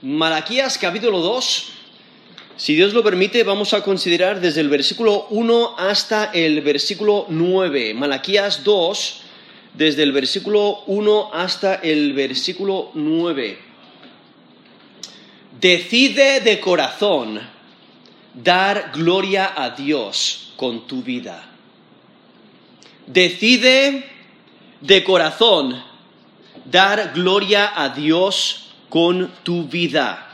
Malaquías capítulo 2. Si Dios lo permite, vamos a considerar desde el versículo 1 hasta el versículo 9. Malaquías 2, desde el versículo 1 hasta el versículo 9. Decide de corazón dar gloria a Dios con tu vida. Decide de corazón dar gloria a Dios con tu vida.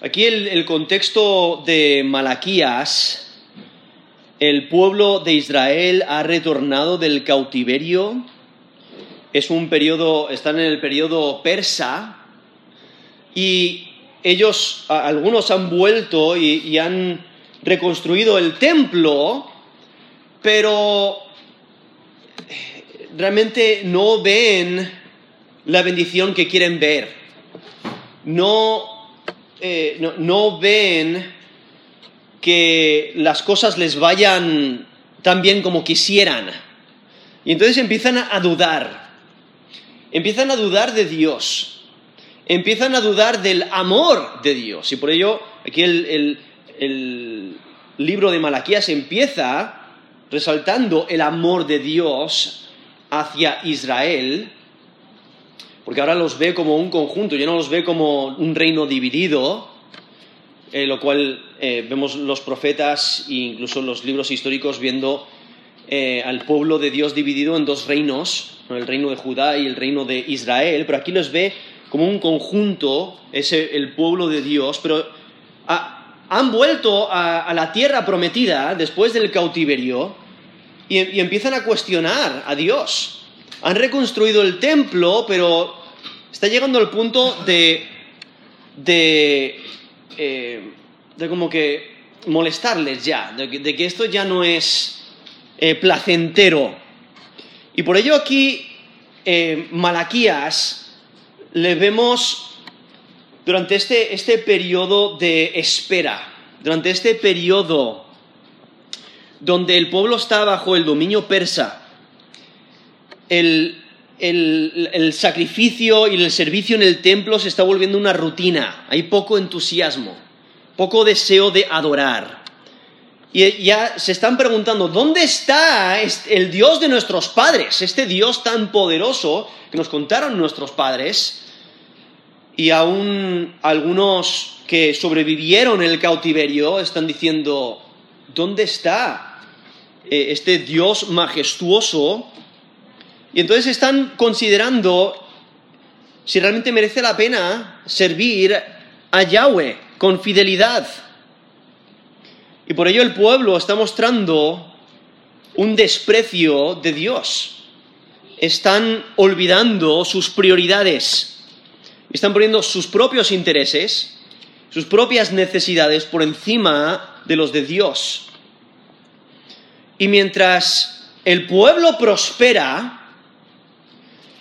Aquí el, el contexto de Malaquías, el pueblo de Israel ha retornado del cautiverio, es un periodo, están en el periodo persa, y ellos, algunos han vuelto y, y han reconstruido el templo, pero realmente no ven la bendición que quieren ver. No, eh, no, no, ven que las cosas les vayan tan bien como quisieran. Y entonces empiezan a dudar. Empiezan a dudar de Dios. Empiezan a dudar del amor de Dios. Y por ello, aquí el, el, el libro de Malaquías empieza resaltando el amor de Dios hacia Israel porque ahora los ve como un conjunto, ya no los ve como un reino dividido, eh, lo cual eh, vemos los profetas e incluso los libros históricos viendo eh, al pueblo de Dios dividido en dos reinos, el reino de Judá y el reino de Israel, pero aquí los ve como un conjunto, es el pueblo de Dios, pero han vuelto a, la tierra prometida después del cautiverio y empiezan a cuestionar a Dios han reconstruido el templo, pero está llegando al punto de, de, eh, de como que molestarles ya, de que, esto ya no es eh, placentero. Y por ello aquí eh, Malaquías le vemos durante este, este periodo de espera, durante este periodo donde el pueblo está bajo el dominio persa, el, sacrificio y el servicio en el templo se está volviendo una rutina. Hay poco entusiasmo, poco deseo de adorar. Y ya se están preguntando, ¿dónde está el Dios de nuestros padres? Este Dios tan poderoso que nos contaron nuestros padres. Y aún algunos que sobrevivieron el cautiverio están diciendo, ¿dónde está eh, este Dios majestuoso y entonces están considerando si realmente merece la pena servir a Yahweh con fidelidad. Y por ello el pueblo está mostrando un desprecio de Dios. Están olvidando sus prioridades. Están poniendo sus propios intereses, sus propias necesidades por encima de los de Dios. Y mientras el pueblo prospera,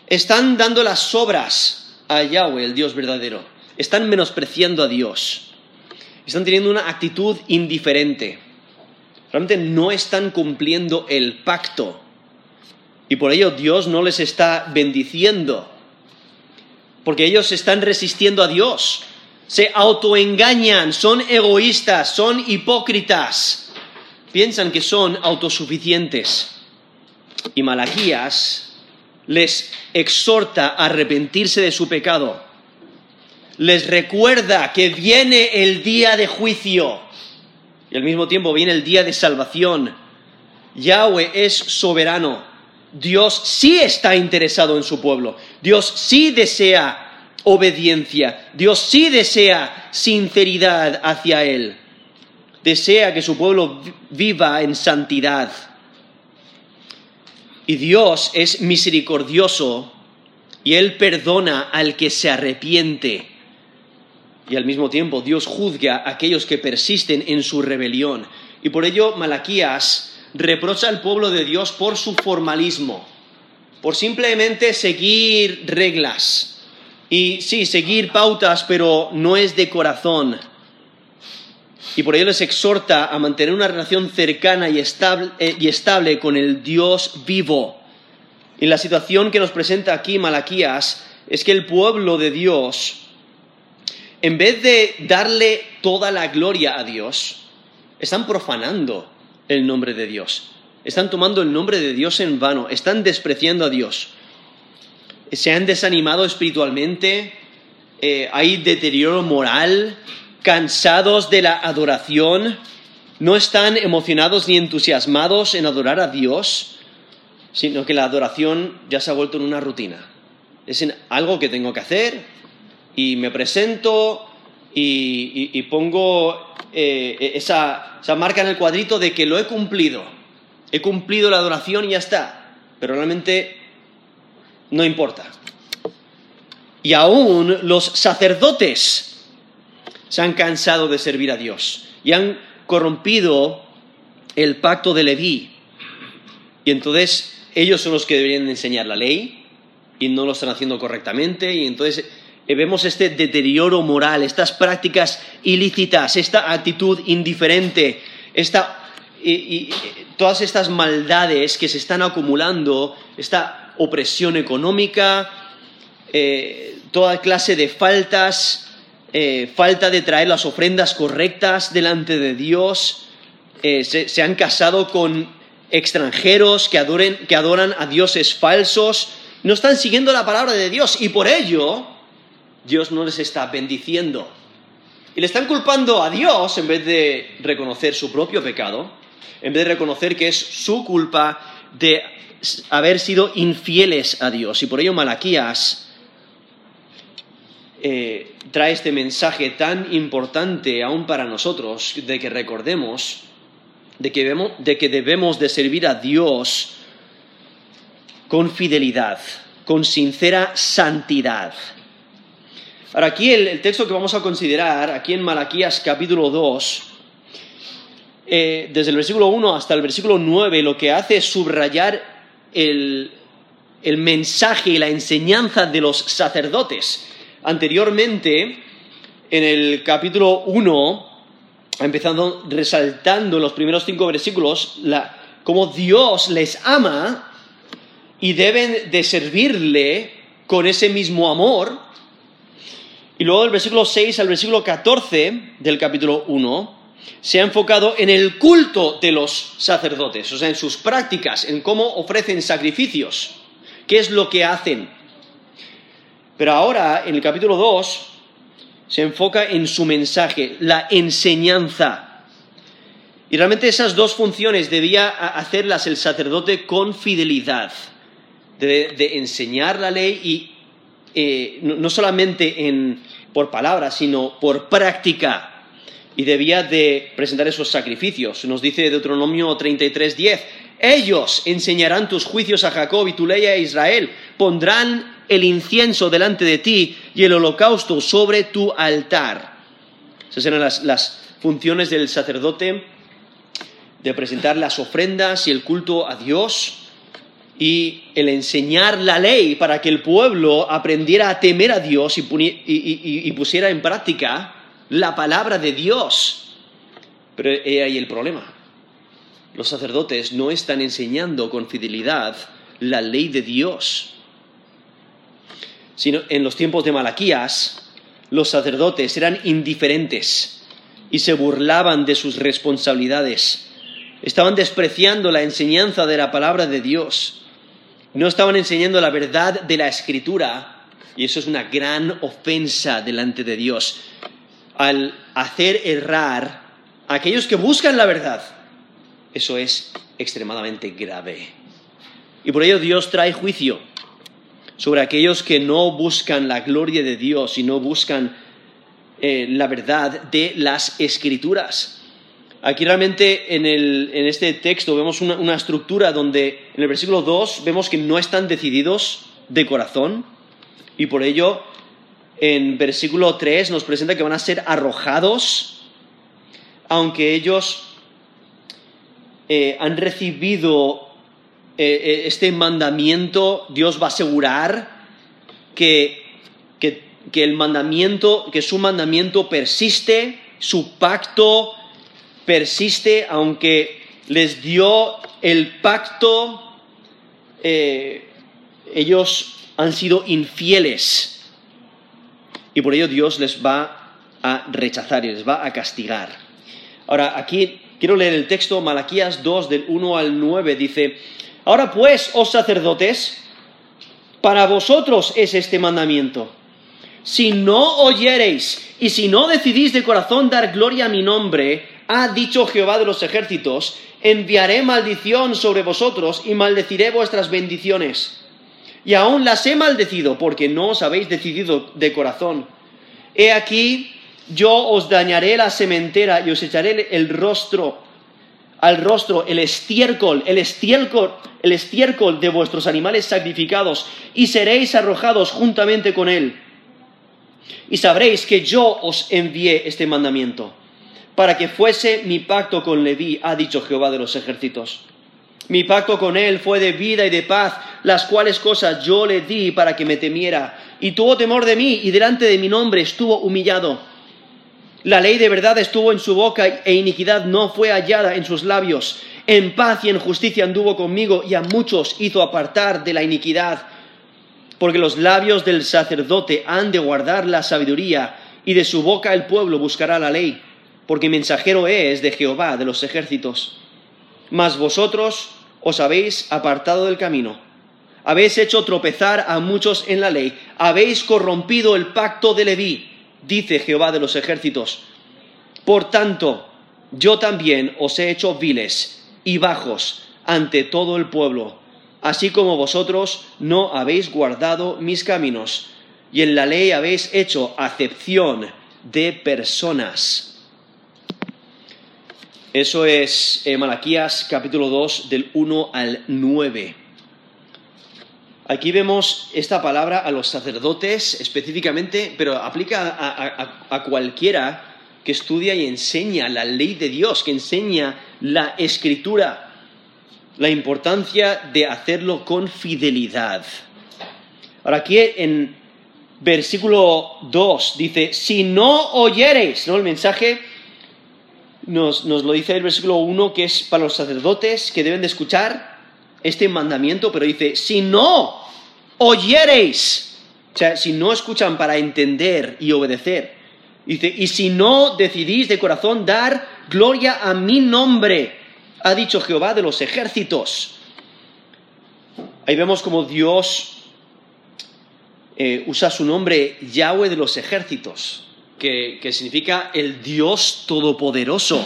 están dando las obras a Yahweh, el Dios verdadero. Están menospreciando a Dios. Están teniendo una actitud indiferente. Realmente no están cumpliendo el pacto. Y por ello Dios no les está bendiciendo. Porque ellos están resistiendo a Dios. Se autoengañan, son egoístas, son hipócritas. Piensan que son autosuficientes. Y Malaquías les exhorta a arrepentirse de su pecado. Les recuerda que viene el día de juicio y al mismo tiempo viene el día de salvación. Yahweh es soberano. Dios sí está interesado en su pueblo. Dios sí desea obediencia. Dios sí desea sinceridad hacia Él. Desea que su pueblo viva en santidad. Y Dios es misericordioso y Él perdona al que se arrepiente. Y al mismo tiempo Dios juzga a aquellos que persisten en su rebelión. Y por ello Malaquías reprocha al pueblo de Dios por su formalismo, por simplemente seguir reglas. Y sí, seguir pautas, pero no es de corazón y por ello les exhorta a mantener una relación cercana y estable, eh, y estable, con el Dios vivo. Y la situación que nos presenta aquí Malaquías es que el pueblo de Dios en vez de darle toda la gloria a Dios, están profanando el nombre de Dios. Están tomando el nombre de Dios en vano, están despreciando a Dios. Se han desanimado espiritualmente, eh, hay deterioro moral, cansados de la adoración, no están emocionados ni entusiasmados en adorar a Dios, sino que la adoración ya se ha vuelto en una rutina. Es algo que tengo que hacer y me presento y, pongo eh, esa, esa marca en el cuadrito de que lo he cumplido. He cumplido la adoración y ya está. Pero realmente no importa. Y aún los sacerdotes se han cansado de servir a Dios y han corrompido el pacto de Leví. Y entonces ellos son los que deberían enseñar la ley y no lo están haciendo correctamente. Y entonces eh, vemos este deterioro moral, estas prácticas ilícitas, esta actitud indiferente, y, todas estas maldades que se están acumulando, esta opresión económica, eh, toda clase de faltas, eh, falta de traer las ofrendas correctas delante de Dios, eh, se, han casado con extranjeros que, que adoran a dioses falsos, no están siguiendo la palabra de Dios y por ello Dios no les está bendiciendo. Y le están culpando a Dios en vez de reconocer su propio pecado, en vez de reconocer que es su culpa de haber sido infieles a Dios. Y por ello Malaquías eh, trae este mensaje tan importante aún para nosotros, de que recordemos de que, debemos, de que debemos de servir a Dios con fidelidad, con sincera santidad. Ahora, aquí el, texto que vamos a considerar, aquí en Malaquías capítulo 2, eh, desde el versículo 1 hasta el versículo 9, lo que hace es subrayar el, el mensaje y la enseñanza de los sacerdotes anteriormente, en el capítulo 1, empezando resaltando los primeros cinco versículos, cómo Dios les ama y deben de servirle con ese mismo amor. Y luego del versículo 6 al versículo 14 del capítulo 1 se ha enfocado en el culto de los sacerdotes, o sea, en sus prácticas, en cómo ofrecen sacrificios, qué es lo que hacen. Pero ahora, en el capítulo 2, se enfoca en su mensaje, la enseñanza. Y realmente esas dos funciones debía hacerlas el sacerdote con fidelidad, de, enseñar la ley y eh, no, solamente por palabras, sino por práctica. Y debía de presentar esos sacrificios. Nos dice Deuteronomio 33.10, ellos enseñarán tus juicios a Jacob y tu ley a Israel, pondrán el incienso delante de ti y el holocausto sobre tu altar. Esas eran las, funciones del sacerdote de presentar las ofrendas y el culto a Dios y el enseñar la ley para que el pueblo aprendiera a temer a Dios y, y, pusiera en práctica la palabra de Dios. Pero he ahí el problema. Los sacerdotes no están enseñando con fidelidad la ley de Dios sino en los tiempos de Malaquías, los sacerdotes eran indiferentes y se burlaban de sus responsabilidades. Estaban despreciando la enseñanza de la palabra de Dios. No estaban enseñando la verdad de la escritura. Y eso es una gran ofensa delante de Dios. Al hacer errar a aquellos que buscan la verdad. Eso es extremadamente grave. Y por ello Dios trae juicio sobre aquellos que no buscan la gloria de Dios y no buscan eh, la verdad de las escrituras. Aquí realmente en, este texto vemos una, estructura donde en el versículo 2 vemos que no están decididos de corazón y por ello en versículo 3 nos presenta que van a ser arrojados aunque ellos eh, han recibido eh, eh, este mandamiento, Dios va a asegurar que, el mandamiento, que su mandamiento persiste, su pacto persiste, aunque les dio el pacto, eh, ellos han sido infieles. Y por ello Dios les va a rechazar y les va a castigar. Ahora, aquí quiero leer el texto, Malaquías 2, del 1 al 9, dice, Ahora pues, oh sacerdotes, para vosotros es este mandamiento. Si no oyereis y si no decidís de corazón dar gloria a mi nombre, ha dicho Jehová de los ejércitos, enviaré maldición sobre vosotros y maldeciré vuestras bendiciones. Y aún las he maldecido porque no os habéis decidido de corazón. He aquí, yo os dañaré la sementera y os echaré el rostro, al rostro, el estiércol, el estiércol, el estiércol de vuestros animales sacrificados, y seréis arrojados juntamente con él. Y sabréis que yo os envié este mandamiento para que fuese mi pacto con Leví, ha dicho Jehová de los ejércitos. Mi pacto con él fue de vida y de paz, las cuales cosas yo le di para que me temiera, y tuvo temor de mí, y delante de mi nombre estuvo humillado. La ley de verdad estuvo en su boca, e iniquidad no fue hallada en sus labios. En paz y en justicia anduvo conmigo, y a muchos hizo apartar de la iniquidad. Porque los labios del sacerdote han de guardar la sabiduría, y de su boca el pueblo buscará la ley porque mensajero es de Jehová de los ejércitos. Mas vosotros os habéis apartado del camino, habéis hecho tropezar a muchos en la ley, habéis corrompido el pacto de Leví, dice Jehová de los ejércitos. Por tanto, yo también os he hecho viles y bajos ante todo el pueblo, así como vosotros no habéis guardado mis caminos, y en la ley habéis hecho acepción de personas. Eso es eh, Malaquías capítulo 2 del 1 al 9. Aquí vemos esta palabra a los sacerdotes específicamente, pero aplica a, cualquiera que estudia y enseña la ley de Dios, que enseña la escritura, la importancia de hacerlo con fidelidad. Ahora aquí en versículo 2 dice, si no oyereis, ¿no? El mensaje nos, lo dice el versículo 1 que es para los sacerdotes que deben de escuchar este mandamiento, pero dice, si no oyereis, o sea, si no escuchan para entender y obedecer, dice, y si no decidís de corazón dar gloria a mi nombre, ha dicho Jehová de los ejércitos. Ahí vemos como Dios eh, usa su nombre Yahweh de los ejércitos que, significa el Dios Todopoderoso,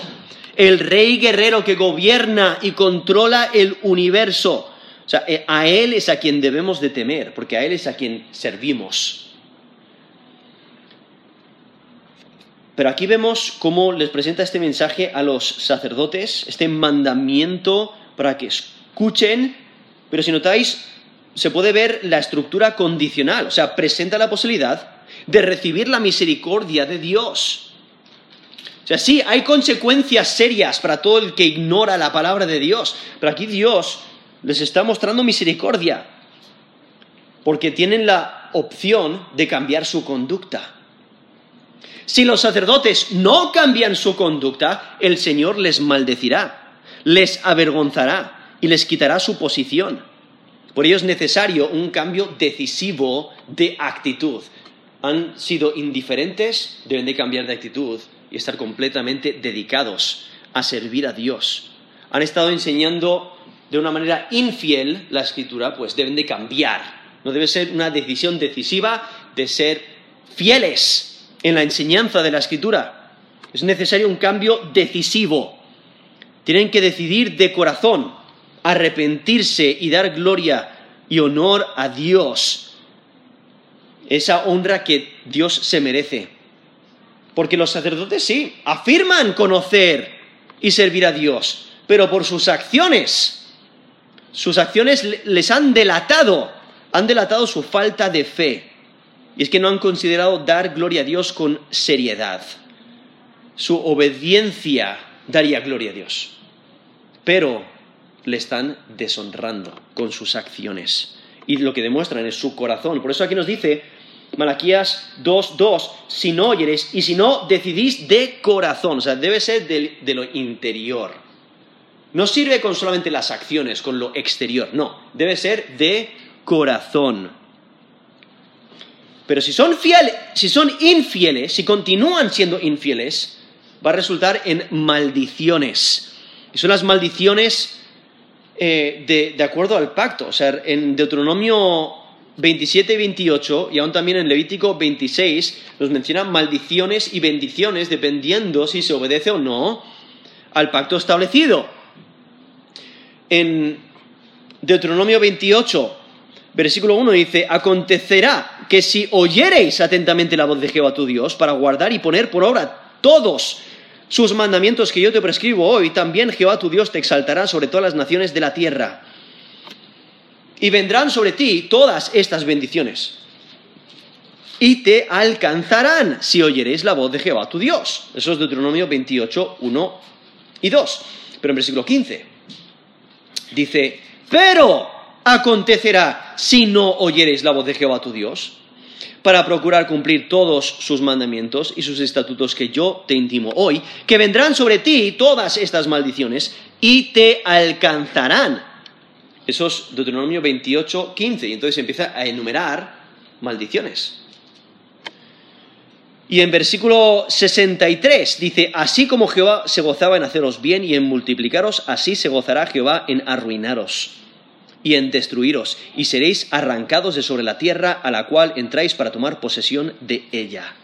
el Rey guerrero que gobierna y controla el universo. O sea, eh, a Él es a quien debemos de temer, porque a Él es a quien servimos. Pero aquí vemos cómo les presenta este mensaje a los sacerdotes, este mandamiento para que escuchen, pero si notáis, se puede ver la estructura condicional, o sea, presenta la posibilidad de recibir la misericordia de Dios. Sea, sí, hay consecuencias serias para todo el que ignora la palabra de Dios, pero aquí Dios les está mostrando misericordia, porque tienen la opción de cambiar su conducta. Si los sacerdotes no cambian su conducta, el Señor les maldecirá, les avergonzará y les quitará su posición. Por ello es necesario un cambio decisivo de actitud han sido indiferentes, deben de cambiar de actitud y estar completamente dedicados a servir a Dios. Han estado enseñando de una manera infiel la escritura, pues deben de cambiar. No debe ser una decisión decisiva de ser fieles en la enseñanza de la escritura. Es necesario un cambio decisivo. Tienen que decidir de corazón, arrepentirse y dar gloria y honor a Dios esa honra que Dios se merece. Porque los sacerdotes sí, afirman conocer y servir a Dios, pero por sus acciones, sus acciones les han delatado, han delatado su falta de fe. Y es que no han considerado dar gloria a Dios con seriedad. Su obediencia daría gloria a Dios. Pero le están deshonrando con sus acciones. Y lo que demuestran es su corazón. Por eso aquí nos dice Malaquías 2.2, si no oyeres y si no decidís de corazón, o sea, debe ser de, de lo interior. No sirve con solamente las acciones, con lo exterior, no, debe ser de corazón. Pero si son, fieles, si son infieles, si continúan siendo infieles, va a resultar en maldiciones. Y son las maldiciones eh, de, de, acuerdo al pacto. O sea, en Deuteronomio 27 y 28, y aún también en Levítico 26, nos menciona maldiciones y bendiciones dependiendo si se obedece o no al pacto establecido. En Deuteronomio 28, versículo 1 dice, acontecerá que si oyereis atentamente la voz de Jehová tu Dios para guardar y poner por obra todos sus mandamientos que yo te prescribo hoy, también Jehová tu Dios te exaltará sobre todas las naciones de la tierra. Y vendrán sobre ti todas estas bendiciones. Y te alcanzarán si oyereis la voz de Jehová tu Dios. Eso es Deuteronomio 28, 1 y 2. Pero en versículo 15 dice, pero acontecerá si no oyereis la voz de Jehová tu Dios, para procurar cumplir todos sus mandamientos y sus estatutos que yo te intimo hoy, que vendrán sobre ti todas estas maldiciones y te alcanzarán. Eso es Deuteronomio 28, 15, y entonces empieza a enumerar maldiciones. Y en versículo 63 dice, así como Jehová se gozaba en haceros bien y en multiplicaros, así se gozará Jehová en arruinaros y en destruiros, y seréis arrancados de sobre la tierra a la cual entráis para tomar posesión de ella.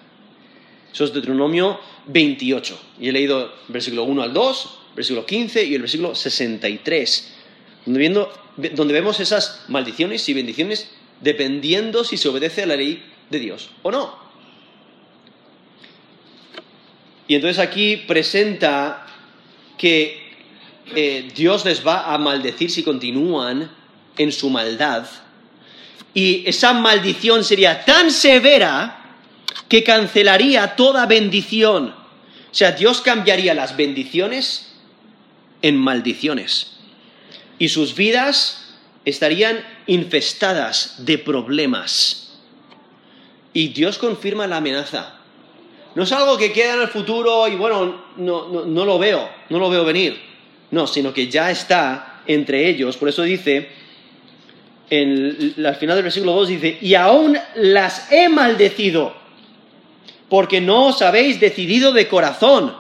Eso es Deuteronomio 28. Y he leído versículo 1 al 2, versículo 15 y el versículo 63, donde, donde vemos esas maldiciones y bendiciones dependiendo si se obedece a la ley de Dios o no. Y entonces aquí presenta que eh, Dios les va a maldecir si continúan en su maldad. Y esa maldición sería tan severa que cancelaría toda bendición. O sea, Dios cambiaría las bendiciones en maldiciones. Y sus vidas estarían infestadas de problemas. Y Dios confirma la amenaza. No es algo que queda en el futuro y bueno, no, no lo veo, no lo veo venir. No, sino que ya está entre ellos. Por eso dice, en, al final del versículo 2 dice, y aún las he maldecido, porque no os habéis decidido de corazón.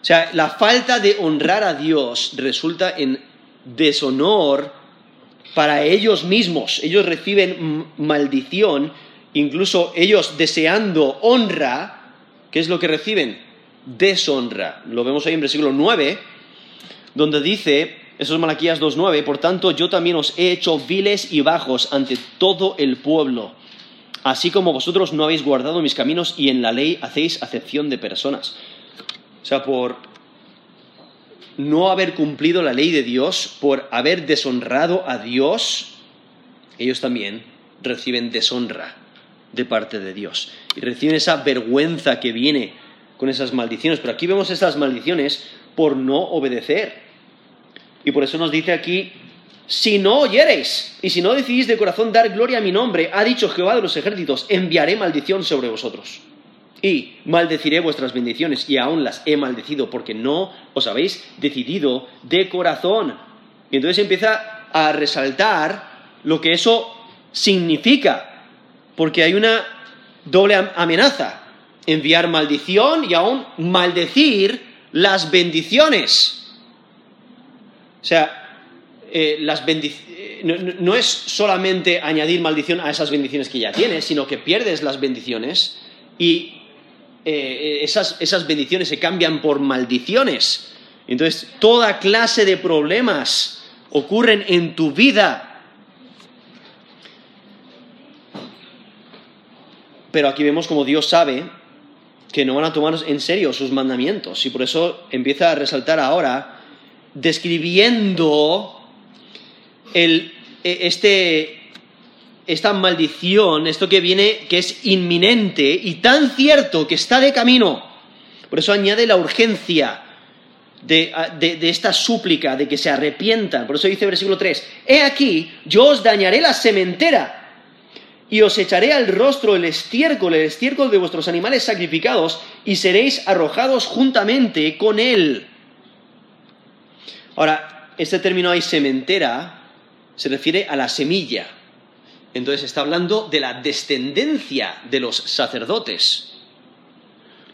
O sea, la falta de honrar a Dios resulta en deshonor para ellos mismos. Ellos reciben maldición, incluso ellos deseando honra, ¿qué es lo que reciben? Deshonra. Lo vemos ahí en versículo 9, donde dice, eso es Malaquías 2.9. Por tanto, yo también os he hecho viles y bajos ante todo el pueblo, así como vosotros no habéis guardado mis caminos y en la ley hacéis acepción de personas. O sea, por no haber cumplido la ley de Dios, por haber deshonrado a Dios, ellos también reciben deshonra de parte de Dios. Y reciben esa vergüenza que viene con esas maldiciones. Pero aquí vemos esas maldiciones por no obedecer. Y por eso nos dice aquí, si no oyereis y si no decidís de corazón dar gloria a mi nombre, ha dicho Jehová de los ejércitos, enviaré maldición sobre vosotros. Y maldeciré vuestras bendiciones, y aún las he maldecido, porque no os habéis decidido de corazón. Y entonces empieza a resaltar lo que eso significa, porque hay una doble amenaza, enviar maldición y aún maldecir las bendiciones. O sea, eh, eh, no, es solamente añadir maldición a esas bendiciones que ya tienes, sino que pierdes las bendiciones y eh, esas, esas bendiciones se cambian por maldiciones. Entonces, toda clase de problemas ocurren en tu vida. Pero aquí vemos como Dios sabe que no van a tomar en serio sus mandamientos y por eso empieza a resaltar ahora describiendo e, este, esta maldición, esto que viene, que es inminente y tan cierto que está de camino. Por eso añade la urgencia de, de, esta súplica, de que se arrepientan. Por eso dice versículo 3, He aquí, yo os dañaré la sementera y os echaré al rostro el estiércol, el estiércol de vuestros animales sacrificados, y seréis arrojados juntamente con él. Ahora, este término ahí sementera se refiere a la semilla. Entonces está hablando de la descendencia de los sacerdotes.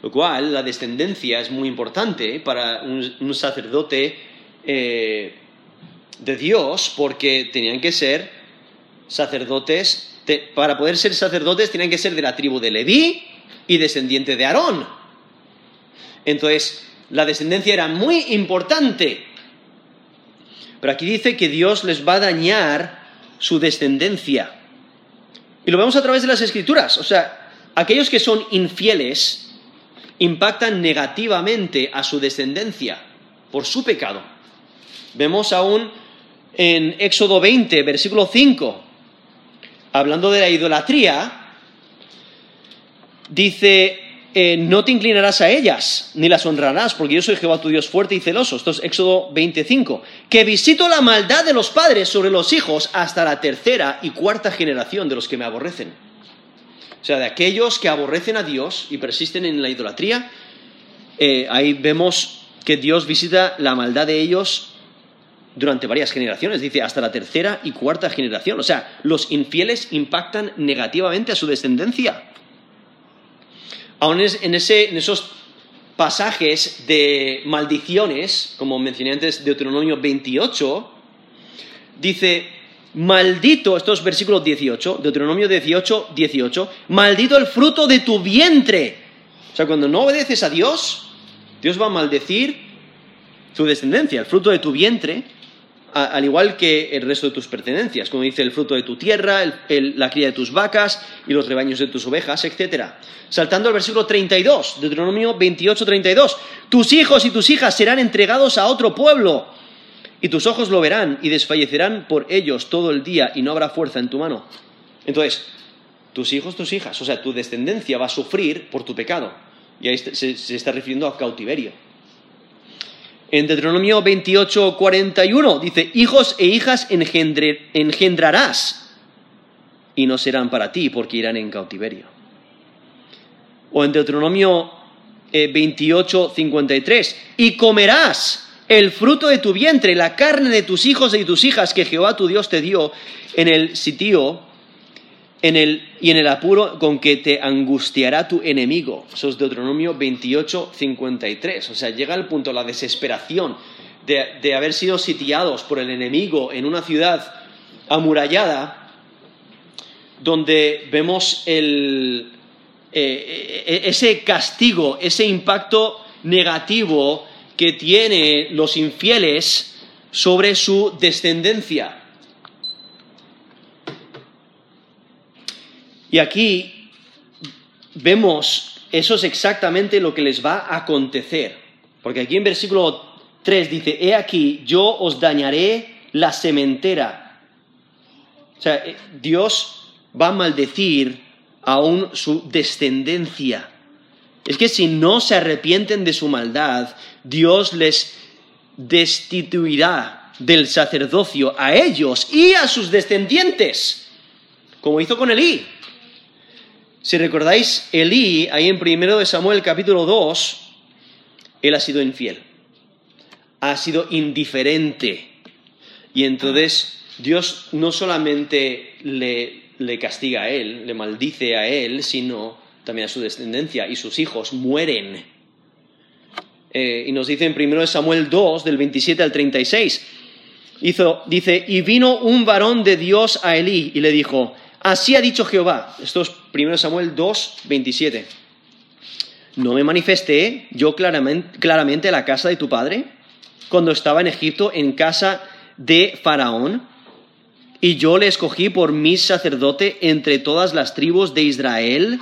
Lo cual, la descendencia es muy importante para un, sacerdote eh, de Dios porque tenían que ser sacerdotes, para poder ser sacerdotes tenían que ser de la tribu de Leví y descendiente de Aarón. Entonces, la descendencia era muy importante. Pero aquí dice que Dios les va a dañar su descendencia. Y lo vemos a través de las escrituras. O sea, aquellos que son infieles impactan negativamente a su descendencia por su pecado. Vemos aún en Éxodo 20, versículo 5, hablando de la idolatría, dice, eh, no te inclinarás a ellas, ni las honrarás, porque yo soy Jehová tu Dios fuerte y celoso. Esto es Éxodo 25. Que visito la maldad de los padres sobre los hijos hasta la tercera y cuarta generación de los que me aborrecen. O sea, de aquellos que aborrecen a Dios y persisten en la idolatría, eh, ahí vemos que Dios visita la maldad de ellos durante varias generaciones, dice hasta la tercera y cuarta generación. O sea, los infieles impactan negativamente a su descendencia. Aún en, esos pasajes de maldiciones, como mencioné antes, Deuteronomio 28, dice, maldito, esto es versículo 18, Deuteronomio 18, 18, maldito el fruto de tu vientre. O sea, cuando no obedeces a Dios, Dios va a maldecir tu descendencia, el fruto de tu vientre, al igual que el resto de tus pertenencias, como dice el fruto de tu tierra, la cría de tus vacas y los rebaños de tus ovejas, etc. Saltando al versículo 32, Deuteronomio 28, 32. Tus hijos y tus hijas serán entregados a otro pueblo, y tus ojos lo verán y desfallecerán por ellos todo el día, y no habrá fuerza en tu mano. Entonces, tus hijos, tus hijas, o sea, tu descendencia va a sufrir por tu pecado. Y ahí se está refiriendo a cautiverio. En Deuteronomio 28, 41 dice, hijos e hijas engendrarás y no serán para ti porque irán en cautiverio. O en Deuteronomio 28, eh, 53, y comerás el fruto de tu vientre, la carne de tus hijos y tus hijas que Jehová tu Dios te dio en el sitio y en el apuro con que te angustiará tu enemigo. Eso es Deuteronomio 28, 53. O sea, llega el punto, la desesperación de, haber sido sitiados por el enemigo en una ciudad amurallada, donde vemos el, eh, eh, ese castigo, ese impacto negativo que tiene los infieles sobre su descendencia. Y aquí vemos, eso es exactamente lo que les va a acontecer. Porque aquí en versículo 3 dice, he aquí, yo os dañaré la sementera. O sea, eh, Dios va a maldecir aún su descendencia. Es que si no se arrepienten de su maldad, Dios les destituirá del sacerdocio a ellos y a sus descendientes, como hizo con Elí. Si recordáis, Elí, ahí en 1 de Samuel capítulo 2, él ha sido infiel, ha sido indiferente. Y entonces Dios no solamente le, castiga a él, le maldice a él, sino también a su descendencia y sus hijos mueren. Eh, y nos dice en 1 de Samuel 2, del 27 al 36, dice, y vino un varón de Dios a Elí y le dijo, Así ha dicho Jehová. Esto es 1 Samuel 2, 27. ¿No me manifesté yo claramente, a la casa de tu padre cuando estaba en Egipto en casa de Faraón? Y yo le escogí por mi sacerdote entre todas las tribus de Israel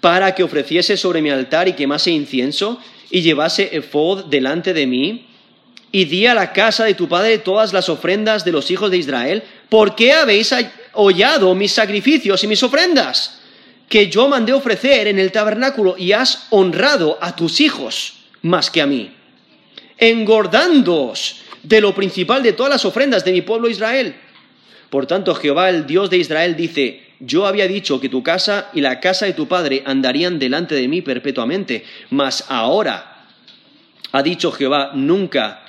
para que ofreciese sobre mi altar y quemase incienso y llevase efod delante de mí. Y di a la casa de tu padre todas las ofrendas de los hijos de Israel. ¿Por qué habéis hollado mis sacrificios y mis ofrendas que yo mandé ofrecer en el tabernáculo y has honrado a tus hijos más que a mí, engordándoos de lo principal de todas las ofrendas de mi pueblo Israel. Por tanto, Jehová, el Dios de Israel, dice, yo había dicho que tu casa y la casa de tu padre andarían delante de mí perpetuamente, mas ahora ha dicho Jehová, nunca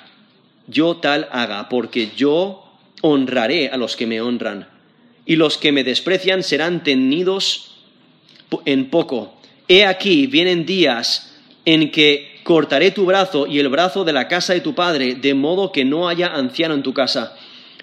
yo tal haga, porque yo honraré a los que me honran y los que me desprecian serán tenidos en poco. He aquí, vienen días en que cortaré tu brazo y el brazo de la casa de tu padre, de modo que no haya anciano en tu casa.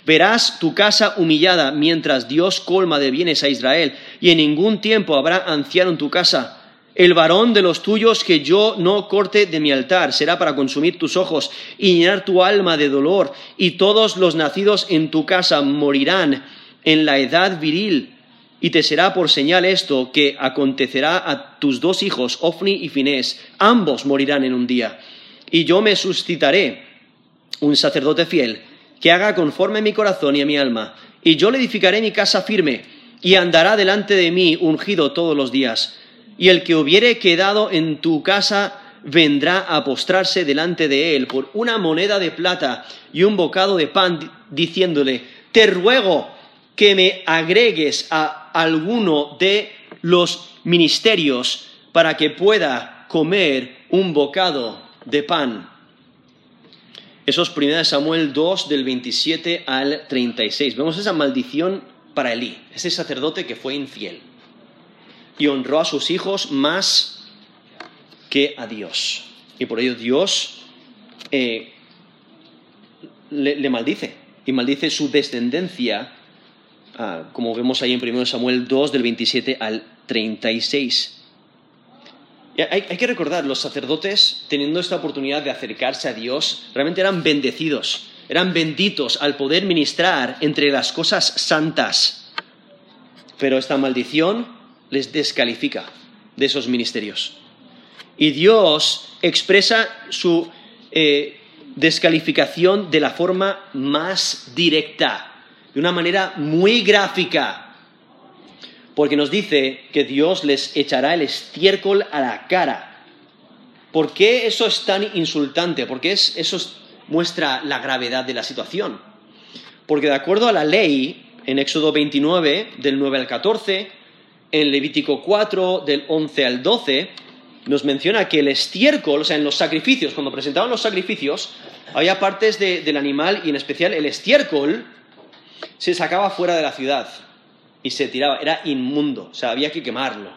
Verás tu casa humillada mientras Dios colma de bienes a Israel, y en ningún tiempo habrá anciano en tu casa. El varón de los tuyos que yo no corte de mi altar será para consumir tus ojos y llenar tu alma de dolor, y todos los nacidos en tu casa morirán en la edad viril. Y te será por señal esto que acontecerá a tus dos hijos, Ofni y Finés, ambos morirán en un día. Y yo me suscitaré un sacerdote fiel que haga conforme a mi corazón y a mi alma, y yo le edificaré mi casa firme, y andará delante de mí ungido todos los días. Y el que hubiere quedado en tu casa vendrá a postrarse delante de él por una moneda de plata y un bocado de pan, diciéndole, te ruego que me agregues a alguno de los ministerios para que pueda comer un bocado de pan. Eso es 1 Samuel 2 del 27 al 36. Vemos esa maldición para Elí, ese sacerdote que fue infiel y honró a sus hijos más que a Dios. Y por ello Dios eh, le, maldice y maldice su descendencia, ah, como vemos ahí en 1 Samuel 2 del 27 al 36. Hay, que recordar, los sacerdotes, teniendo esta oportunidad de acercarse a Dios, realmente eran bendecidos, eran benditos al poder ministrar entre las cosas santas. Pero esta maldición les descalifica de esos ministerios. Y Dios expresa su eh, descalificación de la forma más directa, de una manera muy gráfica porque nos dice que Dios les echará el estiércol a la cara. ¿Por qué eso es tan insultante? Porque eso muestra la gravedad de la situación. Porque de acuerdo a la ley, en Éxodo 29, del 9 al 14, en Levítico 4, del 11 al 12, nos menciona que el estiércol, o sea, en los sacrificios, cuando presentaban los sacrificios, había partes del animal y en especial el estiércol se sacaba fuera de la ciudad y se tiraba, era inmundo, o sea, había que quemarlo.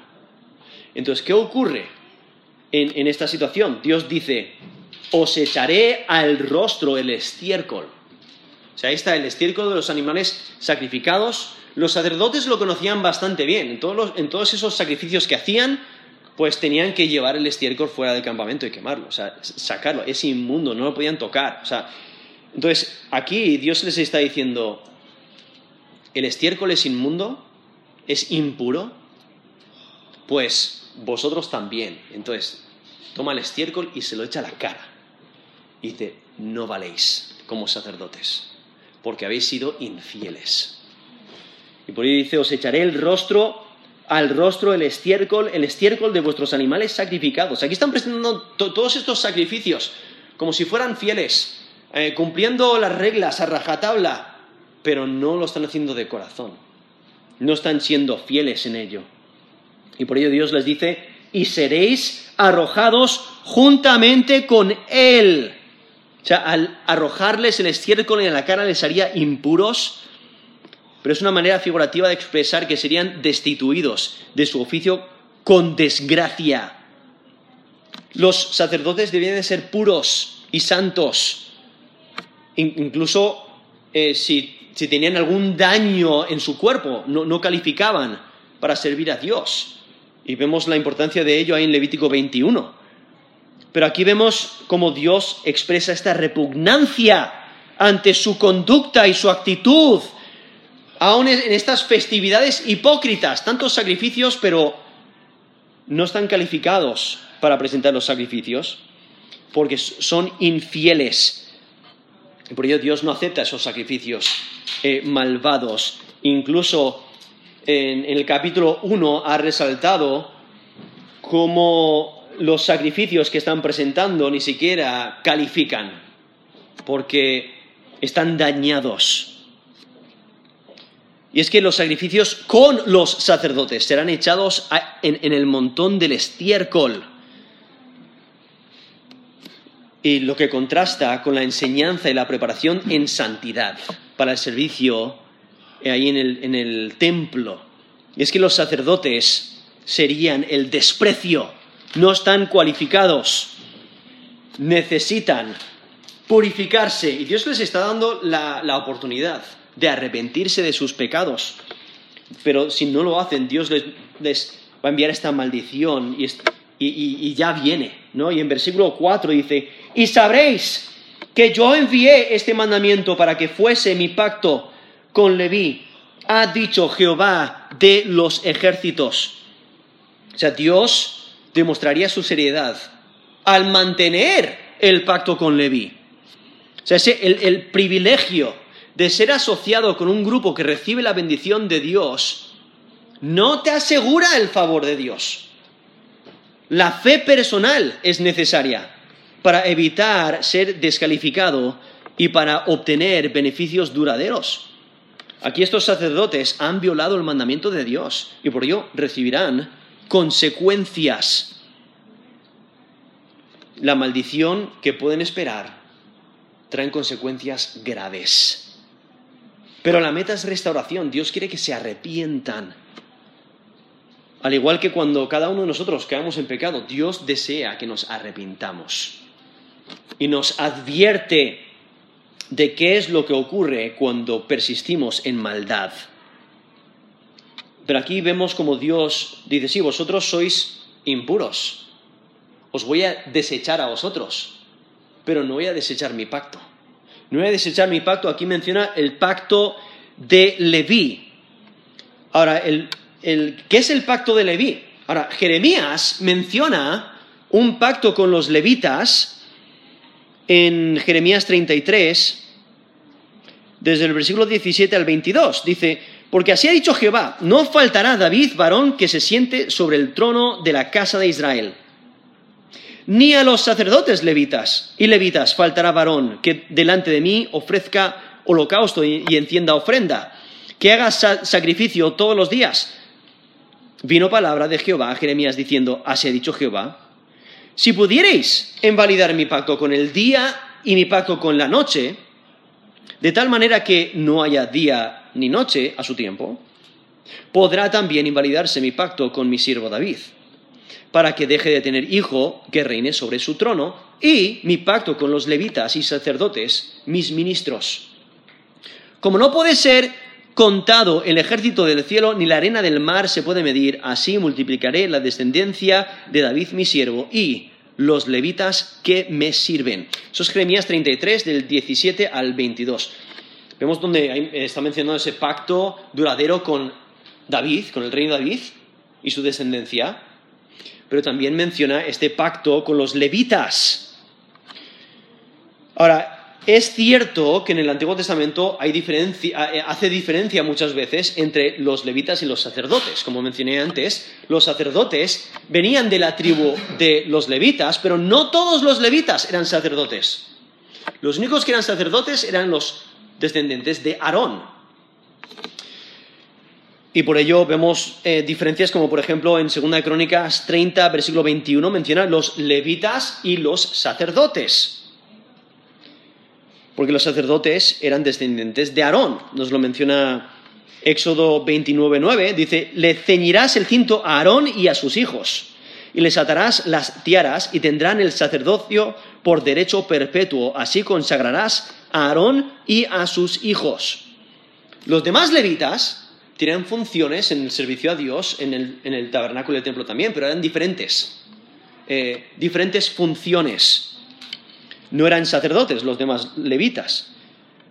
Entonces, ¿qué ocurre en, esta situación? Dios dice, os echaré al rostro el estiércol. O sea, ahí está el estiércol de los animales sacrificados. Los sacerdotes lo conocían bastante bien. En todos, en todos esos sacrificios que hacían, pues tenían que llevar el estiércol fuera del campamento y quemarlo, o sea, sacarlo. Es inmundo, no lo podían tocar. O sea, entonces, aquí Dios les está diciendo, el estiércol es inmundo, es impuro, pues vosotros también. Entonces, toma el estiércol y se lo echa a la cara. Dice, no valéis como sacerdotes, porque habéis sido infieles. Y por ahí dice, os echaré el rostro al rostro el estiércol, el estiércol de vuestros animales sacrificados. Aquí están presentando todos estos sacrificios como si fueran fieles, eh, cumpliendo las reglas a rajatabla, pero no lo están haciendo de corazón. No están siendo fieles en ello. Y por ello Dios les dice, y seréis arrojados juntamente con Él. O sea, al arrojarles el estiércol en la cara les haría impuros, pero es una manera figurativa de expresar que serían destituidos de su oficio con desgracia. Los sacerdotes debían de ser puros y santos. Incluso eh, si si tenían algún daño en su cuerpo, no, calificaban para servir a Dios. Y vemos la importancia de ello ahí en Levítico 21. Pero aquí vemos cómo Dios expresa esta repugnancia ante su conducta y su actitud, aún en estas festividades hipócritas, tantos sacrificios, pero no están calificados para presentar los sacrificios, porque son infieles. Por ello Dios no acepta esos sacrificios eh, malvados. Incluso en, el capítulo 1 ha resaltado cómo los sacrificios que están presentando ni siquiera califican, porque están dañados. Y es que los sacrificios con los sacerdotes serán echados en, el montón del estiércol. Y lo que contrasta con la enseñanza y la preparación en santidad para el servicio ahí en el, en el templo. Y es que los sacerdotes serían el desprecio, no están cualificados, necesitan purificarse y Dios les está dando la, la oportunidad de arrepentirse de sus pecados. Pero si no lo hacen, Dios les, les va a enviar esta maldición y, y, ya viene, ¿no? Y en versículo 4 dice, y sabréis que yo envié este mandamiento para que fuese mi pacto con Leví, ha dicho Jehová de los ejércitos. O sea, Dios demostraría su seriedad al mantener el pacto con Leví. O sea, ese, el privilegio de ser asociado con un grupo que recibe la bendición de Dios no te asegura el favor de Dios. La fe personal es necesaria para evitar ser descalificado y para obtener beneficios duraderos. Aquí estos sacerdotes han violado el mandamiento de Dios y por ello recibirán consecuencias. La maldición que pueden esperar traen consecuencias graves. Pero la meta es restauración. Dios quiere que se arrepientan. Al igual que cuando cada uno de nosotros caemos en pecado, Dios desea que nos arrepintamos. Y nos advierte de qué es lo que ocurre cuando persistimos en maldad. Pero aquí vemos como Dios dice, sí, vosotros sois impuros. Os voy a desechar a vosotros, pero no voy a desechar mi pacto. No voy a desechar mi pacto. Aquí menciona el pacto de Leví. Ahora, ¿qué es el pacto de Leví? Ahora, Jeremías menciona un pacto con los levitas en Jeremías 33, desde el versículo 17 al 22. Dice, porque así ha dicho Jehová, no faltará David varón que se siente sobre el trono de la casa de Israel ni a los sacerdotes levitas y levitas faltará varón que delante de mí ofrezca holocausto y, encienda ofrenda, que haga sacrificio todos los días. Vino palabra de Jehová a Jeremías diciendo, así ha dicho Jehová, si pudierais invalidar mi pacto con el día y mi pacto con la noche, de tal manera que no haya día ni noche a su tiempo, podrá también invalidarse mi pacto con mi siervo David para que deje de tener hijo que reine sobre su trono, y mi pacto con los levitas y sacerdotes, mis ministros. Como no puede ser contado el ejército del cielo, ni la arena del mar se puede medir, así multiplicaré la descendencia de David mi siervo y los levitas que me sirven. Eso es Jeremías 33, del 17 al 22. Vemos donde está mencionado ese pacto duradero con David, con el rey David y su descendencia pero también menciona este pacto con los levitas. Ahora, es cierto que en el Antiguo Testamento eh, hace diferencia muchas veces entre los levitas y los sacerdotes. Como mencioné antes, los sacerdotes venían de la tribu de los levitas, pero no todos los levitas eran sacerdotes. Los únicos que eran sacerdotes eran los descendientes de Aarón. Y por ello vemos eh, diferencias como por ejemplo en 2 Crónicas 30, versículo 21, menciona los levitas y los sacerdotes. Porque los sacerdotes eran descendientes de Aarón. Nos lo menciona Éxodo 29, 9. Dice, le ceñirás el cinto a Aarón y a sus hijos, y les atarás las tiaras y tendrán el sacerdocio por derecho perpetuo. Así consagrarás a Aarón y a sus hijos. Los demás levitas tienen funciones en el servicio a Dios, en el, tabernáculo y el templo también, pero eran diferentes. Eh, diferentes funciones. No eran sacerdotes los demás levitas.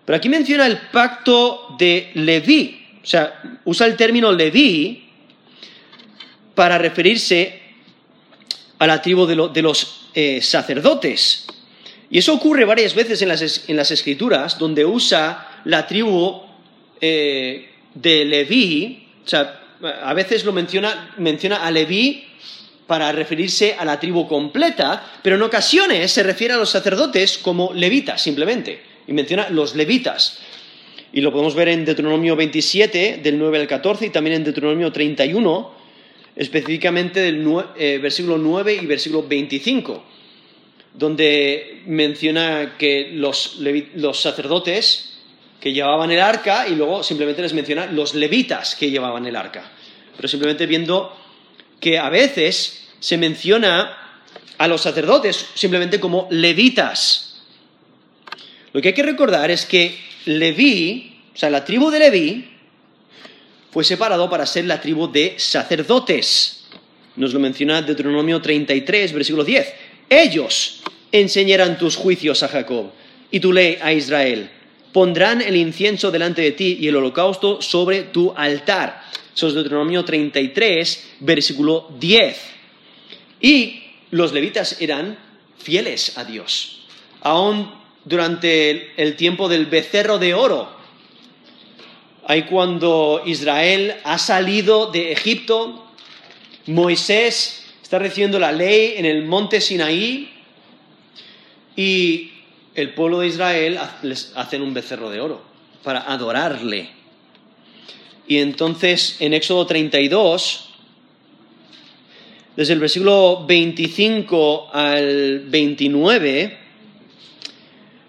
Pero aquí menciona el pacto de Leví. O sea, usa el término Leví para referirse a la tribu de, los eh, sacerdotes. Y eso ocurre varias veces en las, escrituras, donde usa la tribu eh, de Leví, o sea, a veces lo menciona, menciona a Leví para referirse a la tribu completa, pero en ocasiones se refiere a los sacerdotes como levitas, simplemente, y menciona los levitas. Y lo podemos ver en Deuteronomio 27, del 9 al 14, y también en Deuteronomio 31, específicamente del eh, versículo 9 y versículo 25, donde menciona que los, los sacerdotes que llevaban el arca y luego simplemente les menciona los levitas que llevaban el arca. Pero simplemente viendo que a veces se menciona a los sacerdotes simplemente como levitas. Lo que hay que recordar es que Leví, o sea, la tribu de Leví, fue separado para ser la tribu de sacerdotes. Nos lo menciona Deuteronomio 33, versículo 10. Ellos enseñarán tus juicios a Jacob y tu ley a Israel. Pondrán el incienso delante de ti y el holocausto sobre tu altar. Eso es Deuteronomio 33, versículo 10. Y los levitas eran fieles a Dios. Aún durante el tiempo del becerro de oro, ahí cuando Israel ha salido de Egipto, Moisés está recibiendo la ley en el monte Sinaí y el pueblo de Israel les hacen un becerro de oro para adorarle. Y entonces en Éxodo 32, desde el versículo 25 al 29,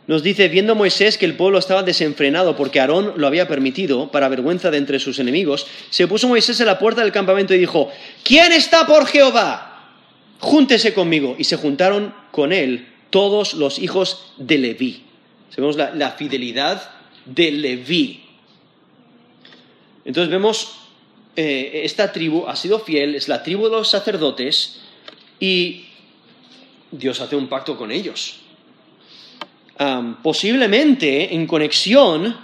nos dice, viendo Moisés que el pueblo estaba desenfrenado porque Aarón lo había permitido, para vergüenza de entre sus enemigos, se puso Moisés en la puerta del campamento y dijo, ¿quién está por Jehová? Júntese conmigo. Y se juntaron con él todos los hijos de Leví. Vemos la, fidelidad de Leví. Entonces vemos, eh, esta tribu ha sido fiel, es la tribu de los sacerdotes y Dios hace un pacto con ellos. posiblemente en conexión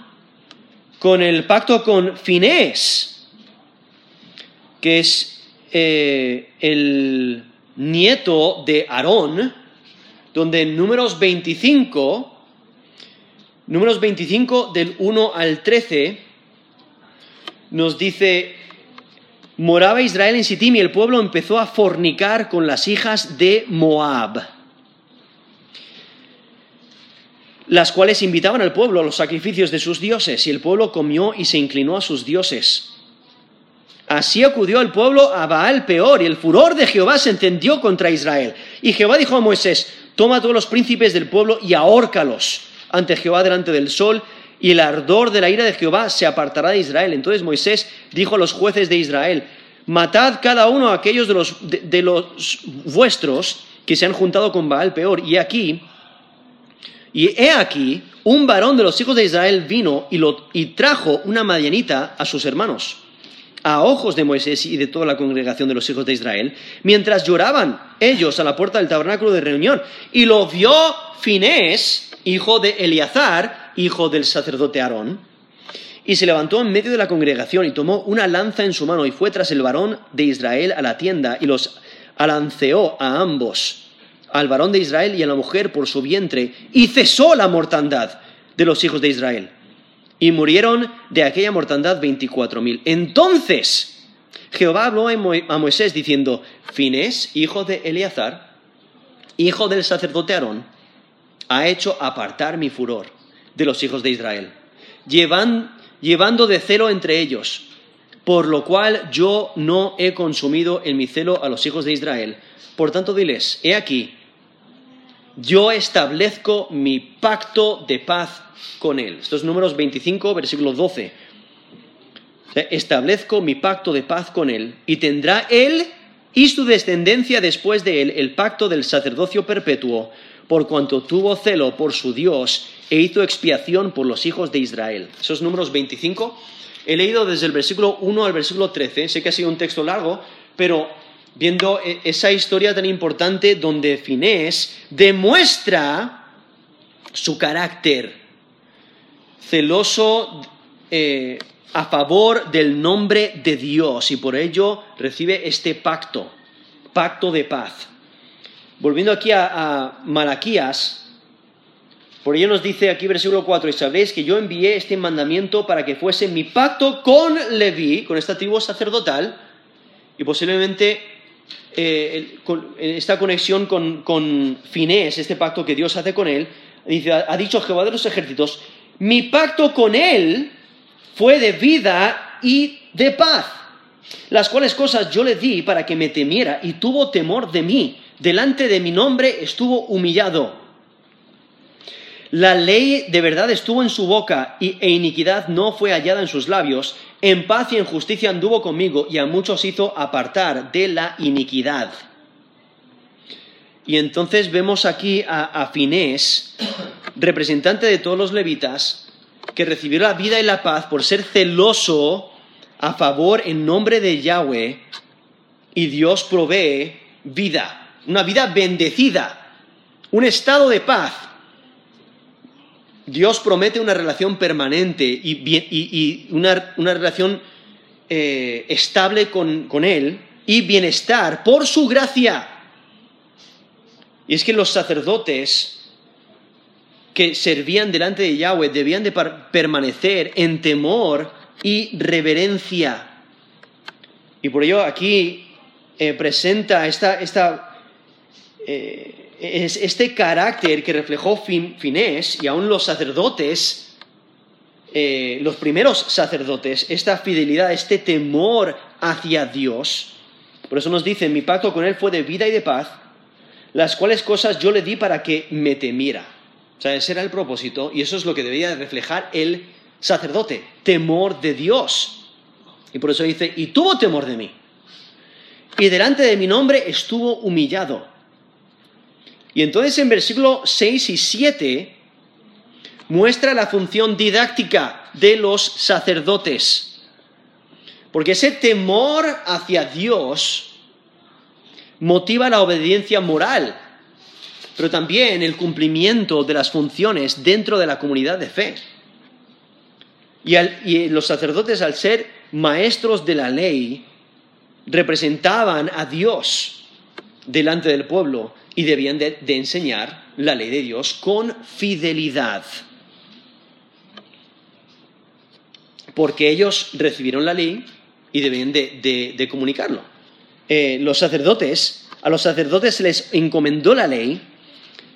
con el pacto con Finés, que es eh, el nieto de Aarón, donde en números 25, números 25 del 1 al 13, nos dice, moraba Israel en Sittim y el pueblo empezó a fornicar con las hijas de Moab, las cuales invitaban al pueblo a los sacrificios de sus dioses, y el pueblo comió y se inclinó a sus dioses. Así acudió el pueblo a Baal peor, y el furor de Jehová se encendió contra Israel. Y Jehová dijo a Moisés, toma a todos los príncipes del pueblo y ahórcalos ante Jehová delante del sol, y el ardor de la ira de Jehová se apartará de Israel. Entonces Moisés dijo a los jueces de Israel, matad cada uno a aquellos de los, de, los vuestros que se han juntado con Baal peor. Y aquí, y he aquí, un varón de los hijos de Israel vino y, lo, y trajo una madianita a sus hermanos a ojos de Moisés y de toda la congregación de los hijos de Israel, mientras lloraban ellos a la puerta del tabernáculo de reunión. Y lo vio Finés, hijo de Eleazar, hijo del sacerdote Aarón, y se levantó en medio de la congregación y tomó una lanza en su mano y fue tras el varón de Israel a la tienda y los alanceó a ambos, al varón de Israel y a la mujer por su vientre, y cesó la mortandad de los hijos de Israel y murieron de aquella mortandad veinticuatro mil. Entonces Jehová habló a Moisés diciendo, Finés, hijo de Eleazar, hijo del sacerdote Aarón, ha hecho apartar mi furor de los hijos de Israel, llevando de celo entre ellos, por lo cual yo no he consumido en mi celo a los hijos de Israel. Por tanto, diles, he aquí, yo establezco mi pacto de paz con él. Estos números 25, versículo 12. Establezco mi pacto de paz con él y tendrá él y su descendencia después de él el pacto del sacerdocio perpetuo, por cuanto tuvo celo por su Dios e hizo expiación por los hijos de Israel. Esos números 25 he leído desde el versículo 1 al versículo 13. Sé que ha sido un texto largo, pero viendo e-, esa historia tan importante donde Finés demuestra su carácter celoso eh, a favor del nombre de Dios y por ello recibe este pacto, pacto de paz. Volviendo aquí a, Malaquías, por ello nos dice aquí versículo 4, y sabéis que yo envié este mandamiento para que fuese mi pacto con Leví, con esta tribu sacerdotal, y posiblemente eh, esta conexión con, con Finés, este pacto que Dios hace con él, ha dicho Jehová de los ejércitos, mi pacto con él fue de vida y de paz, las cuales cosas yo le di para que me temiera y tuvo temor de mí. Delante de mi nombre estuvo humillado. La ley de verdad estuvo en su boca y, e iniquidad no fue hallada en sus labios. En paz y en justicia anduvo conmigo y a muchos hizo apartar de la iniquidad. Y entonces vemos aquí a, a representante de todos los levitas, que recibió la vida y la paz por ser celoso a favor en nombre de Yahweh y Dios provee vida, una vida bendecida, un estado de paz. Dios promete una relación permanente y, una, relación eh, estable con, con Él y bienestar por su gracia. Y es que los sacerdotes que servían delante de Yahweh debían de permanecer en temor y reverencia. Y por ello aquí eh, presenta esta, eh, este carácter que reflejó Finés y aún los sacerdotes, eh, los primeros sacerdotes, esta fidelidad, este temor hacia Dios. Por eso nos dice, mi pacto con él fue de vida y de paz, las cuales cosas yo le di para que me temiera. O sea, ese era el propósito y eso es lo que debía reflejar el sacerdote, temor de Dios. Y por eso dice, y tuvo temor de mí y delante de mi nombre estuvo humillado. Y entonces en versículo 6 y 7 muestra la función didáctica de los sacerdotes. Porque ese temor hacia Dios motiva la obediencia moral, pero también el cumplimiento de las funciones dentro de la comunidad de fe. Y, y los sacerdotes, al ser maestros de la ley, representaban a Dios delante del pueblo y debían de, enseñar la ley de Dios con fidelidad. Porque ellos recibieron la ley y debían de, comunicarlo. Eh, los sacerdotes, a los sacerdotes se les encomendó la ley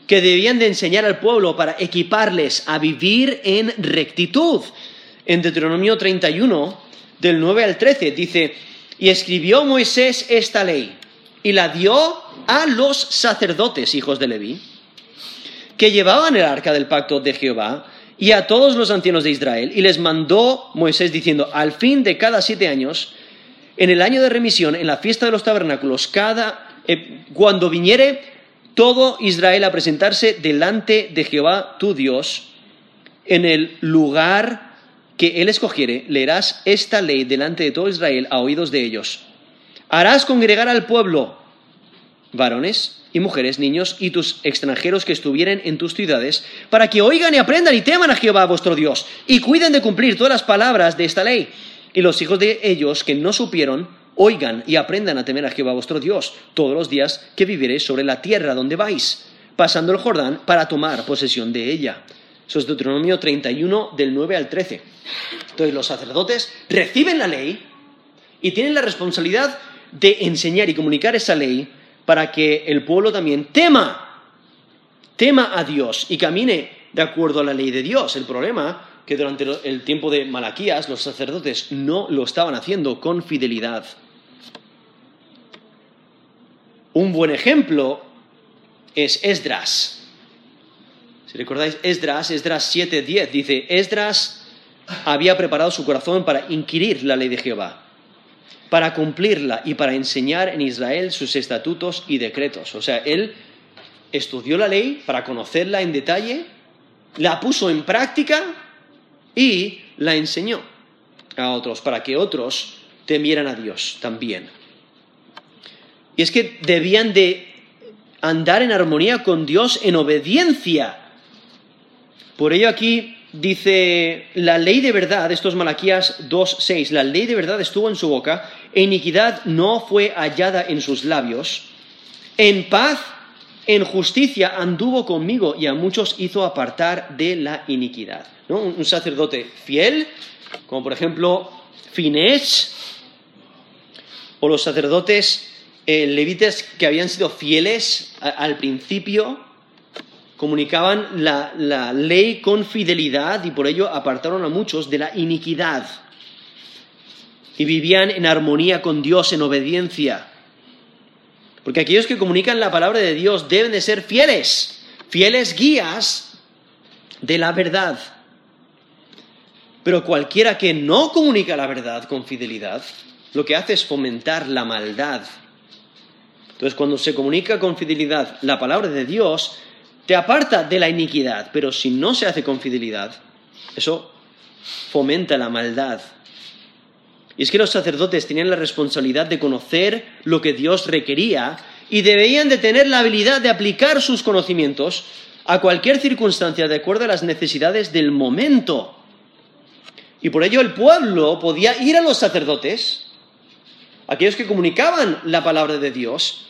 que debían de enseñar al pueblo para equiparles a vivir en rectitud. En Deuteronomio 31, del 9 al 13, dice, y escribió Moisés esta ley y la dio a los sacerdotes, hijos de Leví, que llevaban el arca del pacto de Jehová y a todos los ancianos de Israel. Y les mandó Moisés diciendo, al fin de cada siete años, en el año de remisión, en la fiesta de los tabernáculos, cada, eh, cuando viniere todo Israel a presentarse delante de Jehová tu Dios, en el lugar que él escogiere, leerás esta ley delante de todo Israel a oídos de ellos. Harás congregar al pueblo, varones y mujeres, niños y tus extranjeros que estuvieren en tus ciudades, para que oigan y aprendan y teman a Jehová vuestro Dios, y cuiden de cumplir todas las palabras de esta ley. Y los hijos de ellos que no supieron, oigan y aprendan a temer a Jehová vuestro Dios todos los días que viviereis sobre la tierra donde vais, pasando el Jordán para tomar posesión de ella. Eso es Deuteronomio 31 del 9 al 13. Entonces los sacerdotes reciben la ley y tienen la responsabilidad de enseñar y comunicar esa ley para que el pueblo también tema, tema a Dios y camine de acuerdo a la ley de Dios. El problema que durante el tiempo de Malaquías los sacerdotes no lo estaban haciendo con fidelidad. Un buen ejemplo es Esdras. Si recordáis Esdras, Esdras 7:10 dice, Esdras había preparado su corazón para inquirir la ley de Jehová, para cumplirla y para enseñar en Israel sus estatutos y decretos. O sea, él estudió la ley para conocerla en detalle, la puso en práctica y la enseñó a otros, para que otros temieran a Dios también. Y es que debían de andar en armonía con Dios en obediencia. Por ello aquí dice, la ley de verdad, esto es Malaquías 2.6, la ley de verdad estuvo en su boca, e iniquidad no fue hallada en sus labios, en paz, en justicia anduvo conmigo y a muchos hizo apartar de la iniquidad. Un, sacerdote fiel, como por ejemplo Finés, o los sacerdotes eh, levites que habían sido fieles al principio, comunicaban la, ley con fidelidad y por ello apartaron a muchos de la iniquidad y vivían en armonía con Dios, en obediencia. Porque aquellos que comunican la palabra de Dios deben de ser fieles, fieles guías de la verdad. Pero cualquiera que no comunica la verdad con fidelidad, lo que hace es fomentar la maldad. Entonces, cuando se comunica con fidelidad la palabra de Dios, te aparta de la iniquidad, pero si no se hace con fidelidad, eso fomenta la maldad. Y es que los sacerdotes tenían la responsabilidad de conocer lo que Dios requería y debían de tener la habilidad de aplicar sus conocimientos a cualquier circunstancia de acuerdo a las necesidades del momento. Y por ello el pueblo podía ir a los sacerdotes, aquellos que comunicaban la palabra de Dios,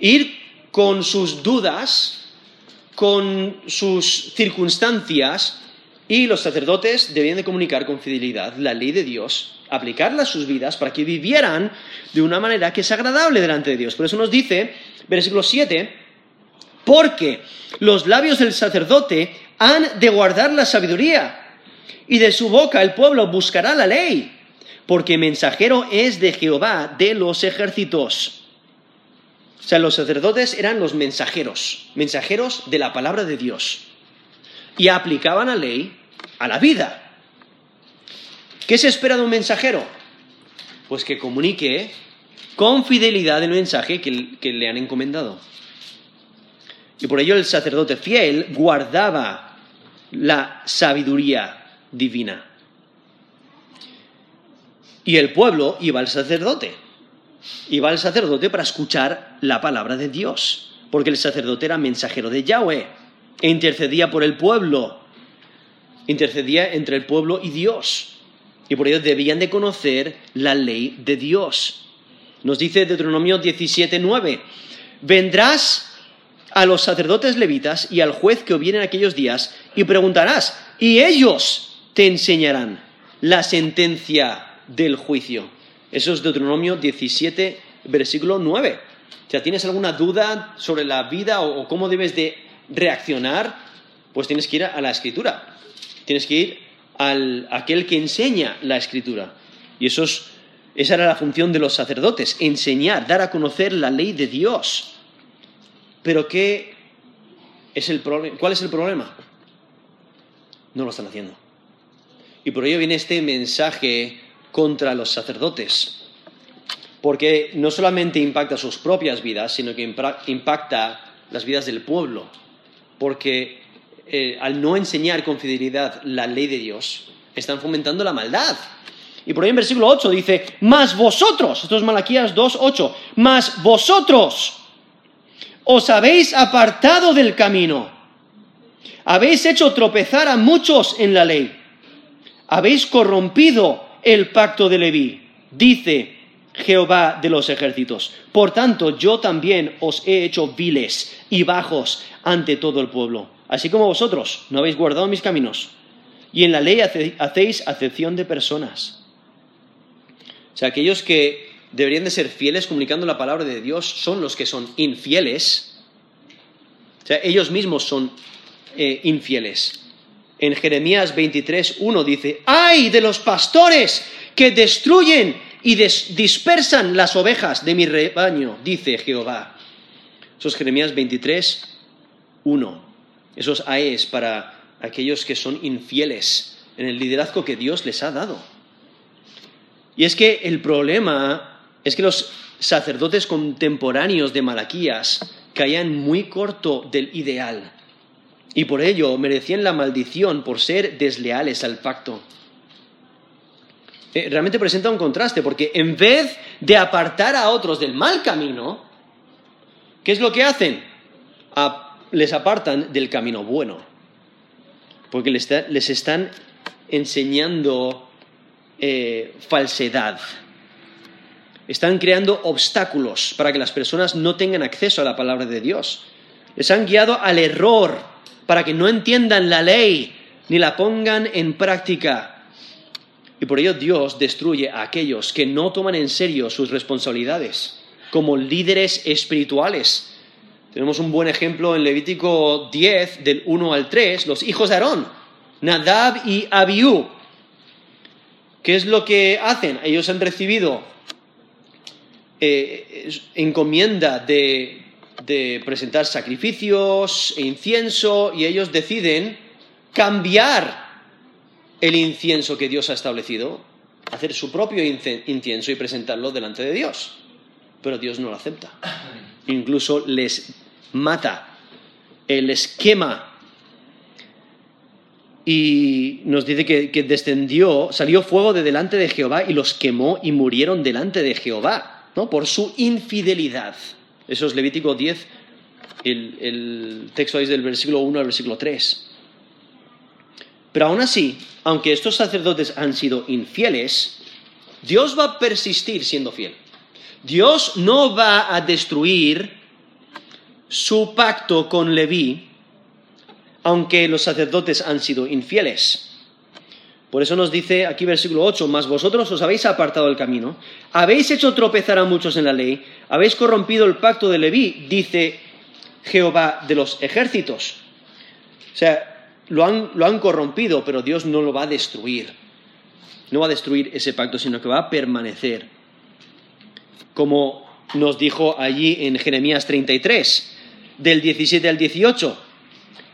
ir con sus dudas, con sus circunstancias, y los sacerdotes debían de comunicar con fidelidad la ley de Dios, aplicarla a sus vidas para que vivieran de una manera que es agradable delante de Dios. Por eso nos dice, versículo 7, porque los labios del sacerdote han de guardar la sabiduría, y de su boca el pueblo buscará la ley, porque mensajero es de Jehová de los ejércitos. O sea, los sacerdotes eran los mensajeros, mensajeros de la palabra de Dios y aplicaban la ley a la vida. ¿Qué se espera de un mensajero? Pues que comunique con fidelidad el mensaje que, que le han encomendado. Y por ello el sacerdote fiel guardaba la sabiduría divina. Y el pueblo iba al sacerdote. Iba al sacerdote para escuchar la palabra de Dios. Porque el sacerdote era mensajero de Yahweh e intercedía por el pueblo, intercedía entre el pueblo y Dios. Y por ello debían de conocer la ley de Dios. Nos dice Deuteronomio 17:9, vendrás a los sacerdotes levitas y al juez que hubiera en aquellos días y preguntarás, y ellos te enseñarán la sentencia del juicio. Eso es Deuteronomio 17, versículo 9. O sea, ¿tienes alguna duda sobre la vida o, cómo debes de reaccionar, pues tienes que ir a la escritura. Tienes que ir al aquel que enseña la escritura. Y eso esa era la función de los sacerdotes, enseñar, dar a conocer la ley de Dios. Pero ¿qué es el ¿cuál es el problema? No lo están haciendo. Y por ello viene este mensaje contra los sacerdotes. Porque no solamente impacta sus propias vidas, sino que impacta las vidas del pueblo porque eh, al no enseñar con fidelidad la ley de Dios, están fomentando la maldad. Y por ahí en versículo 8 dice, más vosotros, esto es Malaquías 2, 8, más vosotros os habéis apartado del camino, habéis hecho tropezar a muchos en la ley, habéis corrompido el pacto de Leví, dice Jehová de los ejércitos. Por tanto, yo también os he hecho viles y bajos ante todo el pueblo, así como vosotros no habéis guardado mis caminos, y en la ley hacéis acepción de personas. O sea, aquellos que deberían de ser fieles comunicando la palabra de Dios son los que son infieles. O sea, ellos mismos son eh, infieles. En Jeremías 23, 1 dice, ¡ay de los pastores que destruyen y dispersan las ovejas de mi rebaño, dice Jehová. Eso es Jeremías 23, 1. Esos AES para aquellos que son infieles en el liderazgo que Dios les ha dado. Y es que el problema es que los sacerdotes contemporáneos de Malaquías caían muy corto del ideal y por ello merecían la maldición por ser desleales al pacto. Eh, realmente presenta un contraste, porque en vez de apartar a otros del mal camino, ¿qué es lo que hacen? les apartan del camino bueno, porque les, están enseñando eh, falsedad. Están creando obstáculos para que las personas no tengan acceso a la palabra de Dios. Les han guiado al error para que no entiendan la ley ni la pongan en práctica. Y por ello Dios destruye a aquellos que no toman en serio sus responsabilidades como líderes espirituales. Tenemos un buen ejemplo en Levítico 10, del 1 al 3, los hijos de Aarón, Nadab y Abiú. ¿Qué es lo que hacen? Ellos han recibido eh, encomienda de, de presentar sacrificios e incienso y ellos deciden cambiar el incienso que Dios ha establecido, hacer su propio incienso y presentarlo delante de Dios. Pero Dios no lo acepta. Incluso les mata, el esquema. Y nos dice que, que descendió, salió fuego de delante de Jehová y los quemó y murieron delante de Jehová, ¿no? Por su infidelidad. Eso es Levítico 10, el, texto es del versículo 1 al versículo 3. Pero aún así, aunque estos sacerdotes han sido infieles, Dios va a persistir siendo fiel. Dios no va a destruir su pacto con Leví, aunque los sacerdotes han sido infieles. Por eso nos dice aquí versículo 8, mas vosotros os habéis apartado del camino, habéis hecho tropezar a muchos en la ley, habéis corrompido el pacto de Leví, dice Jehová de los ejércitos. O sea, lo han, lo han corrompido, pero Dios no lo va a destruir. No va a destruir ese pacto, sino que va a permanecer. Como nos dijo allí en Jeremías 33, del 17 al 18.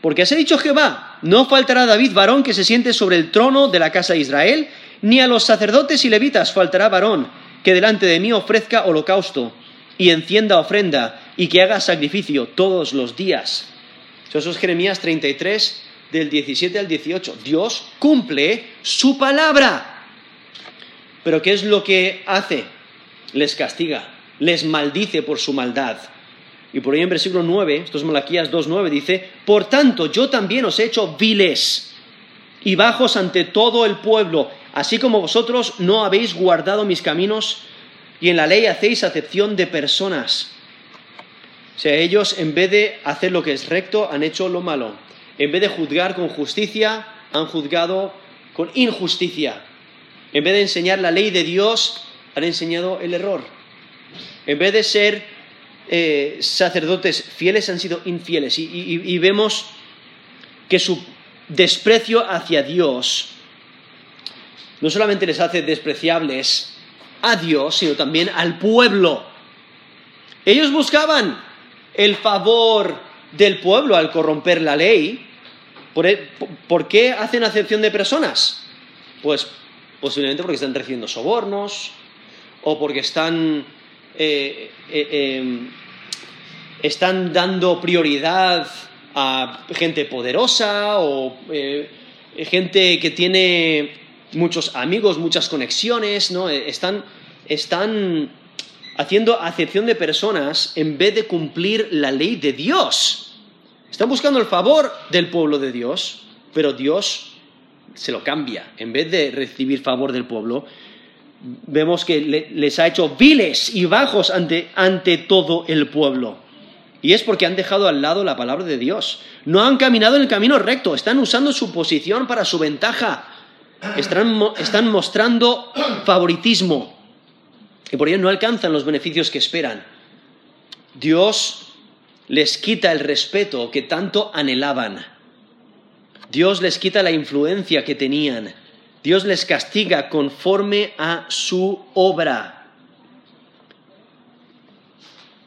Porque así ha dicho Jehová, no faltará David varón que se siente sobre el trono de la casa de Israel, ni a los sacerdotes y levitas faltará varón que delante de mí ofrezca holocausto y encienda ofrenda y que haga sacrificio todos los días. Eso es Jeremías 33, del 17 al 18. Dios cumple su palabra. Pero ¿qué es lo que hace? Les castiga, les maldice por su maldad. Y por ahí en versículo 9, esto es Malaquías 2.9, dice, Por tanto yo también os he hecho viles y bajos ante todo el pueblo, así como vosotros no habéis guardado mis caminos y en la ley hacéis acepción de personas. O sea, ellos en vez de hacer lo que es recto, han hecho lo malo. En vez de juzgar con justicia, han juzgado con injusticia. En vez de enseñar la ley de Dios, han enseñado el error. En vez de ser eh, sacerdotes fieles, han sido infieles. y vemos que su desprecio hacia Dios no solamente les hace despreciables a Dios, sino también al pueblo. Ellos buscaban el favor del pueblo al corromper la ley. E, ¿Por, qué hacen acepción de personas? Pues posiblemente porque están recibiendo sobornos o porque están, eh, eh, em, están dando prioridad a gente poderosa o eh, gente que tiene muchos amigos, muchas conexiones, ¿no? Están, están haciendo acepción de personas en vez de cumplir la ley de Dios. Están buscando el favor del pueblo de Dios, pero Dios se lo cambia. En vez de recibir favor del pueblo, vemos que les ha hecho viles y bajos ante, ante todo el pueblo. Y es porque han dejado al lado la palabra de Dios. No han caminado en el camino recto, están usando su posición para su ventaja. Están, están mostrando favoritismo y por ello no alcanzan los beneficios que esperan. Dios les quita el respeto que tanto anhelaban. Dios les quita la influencia que tenían. Dios les castiga conforme a su obra.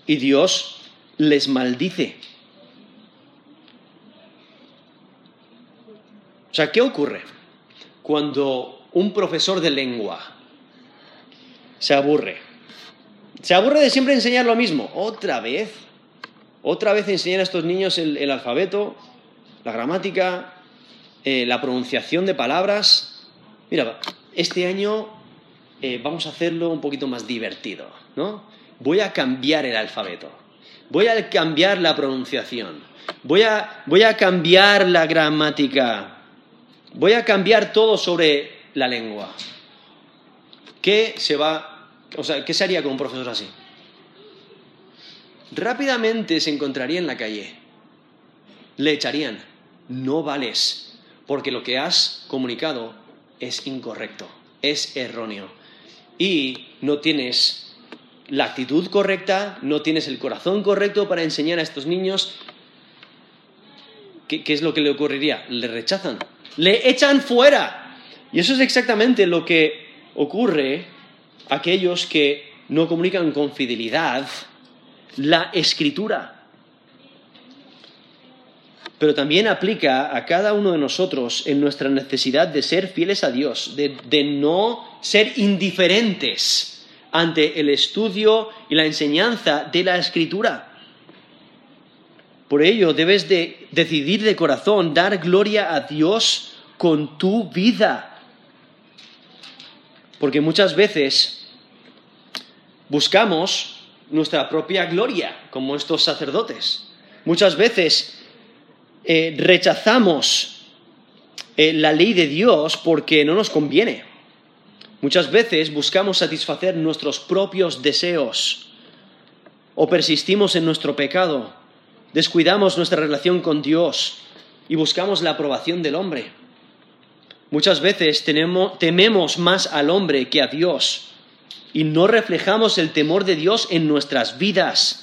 Y Dios les maldice. O sea, ¿qué ocurre cuando un profesor de lengua se aburre. Se aburre de siempre enseñar lo mismo. Otra vez. Otra vez enseñar a estos niños el, alfabeto, la gramática, eh, la pronunciación de palabras. Mira, este año eh, vamos a hacerlo un poquito más divertido, ¿no? Voy a cambiar el alfabeto. Voy a cambiar la pronunciación. Voy a, voy a cambiar la gramática. Voy a cambiar todo sobre la lengua. ¿Qué se va, o sea, qué se haría con un profesor así? Rápidamente se encontraría en la calle. Le echarían, no vales, porque lo que has comunicado es incorrecto, es erróneo. Y no tienes la actitud correcta, no tienes el corazón correcto para enseñar a estos niños. ¿Qué, qué es lo que le ocurriría? Le rechazan, le echan fuera. Y eso es exactamente lo que ocurre a aquellos que no comunican con fidelidad la escritura. Pero también aplica a cada uno de nosotros en nuestra necesidad de ser fieles a Dios, de, de no ser indiferentes ante el estudio y la enseñanza de la Escritura. Por ello debes de decidir de corazón dar gloria a Dios con tu vida. Porque muchas veces buscamos nuestra propia gloria, como estos sacerdotes. Muchas veces eh, rechazamos eh, la ley de Dios porque no nos conviene. Muchas veces buscamos satisfacer nuestros propios deseos o persistimos en nuestro pecado, descuidamos nuestra relación con Dios y buscamos la aprobación del hombre. Muchas veces tememos más al hombre que a Dios y no reflejamos el temor de Dios en nuestras vidas.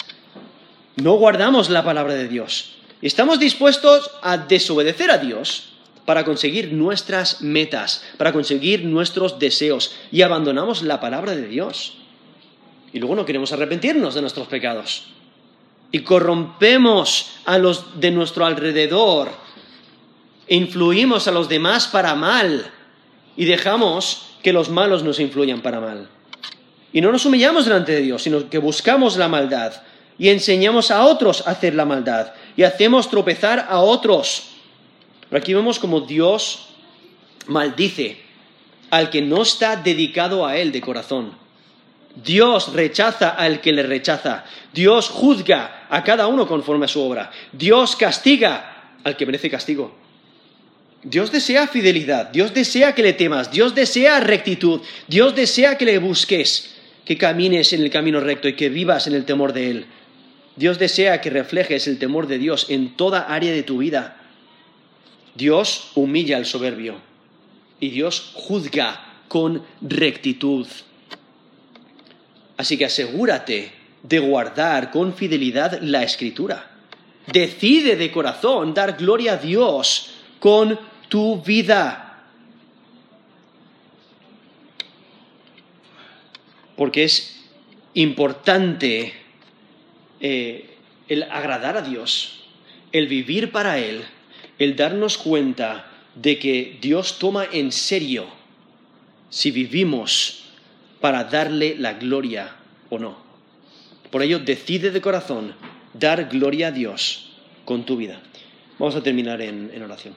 No guardamos la palabra de Dios. Estamos dispuestos a desobedecer a Dios para conseguir nuestras metas, para conseguir nuestros deseos y abandonamos la palabra de Dios. Y luego no queremos arrepentirnos de nuestros pecados. Y corrompemos a los de nuestro alrededor. Influimos a los demás para mal. Y dejamos que los malos nos influyan para mal. Y no nos humillamos delante de Dios, sino que buscamos la maldad y enseñamos a otros a hacer la maldad y hacemos tropezar a otros. Pero aquí vemos como Dios maldice al que no está dedicado a Él de corazón. Dios rechaza al que le rechaza. Dios juzga a cada uno conforme a su obra. Dios castiga al que merece castigo. Dios desea fidelidad, Dios desea que le temas, Dios desea rectitud, Dios desea que le busques, que camines en el camino recto y que vivas en el temor de Él. Dios desea que reflejes el temor de Dios en toda área de tu vida. Dios humilla al soberbio y Dios juzga con rectitud. Así que asegúrate de guardar con fidelidad la escritura. Decide de corazón dar gloria a Dios con tu vida. Porque es importante eh, el agradar a Dios, el vivir para Él, el darnos cuenta de que Dios toma en serio si vivimos para darle la gloria o no. Por ello, decide de corazón dar gloria a Dios con tu vida. Vamos a terminar en oración.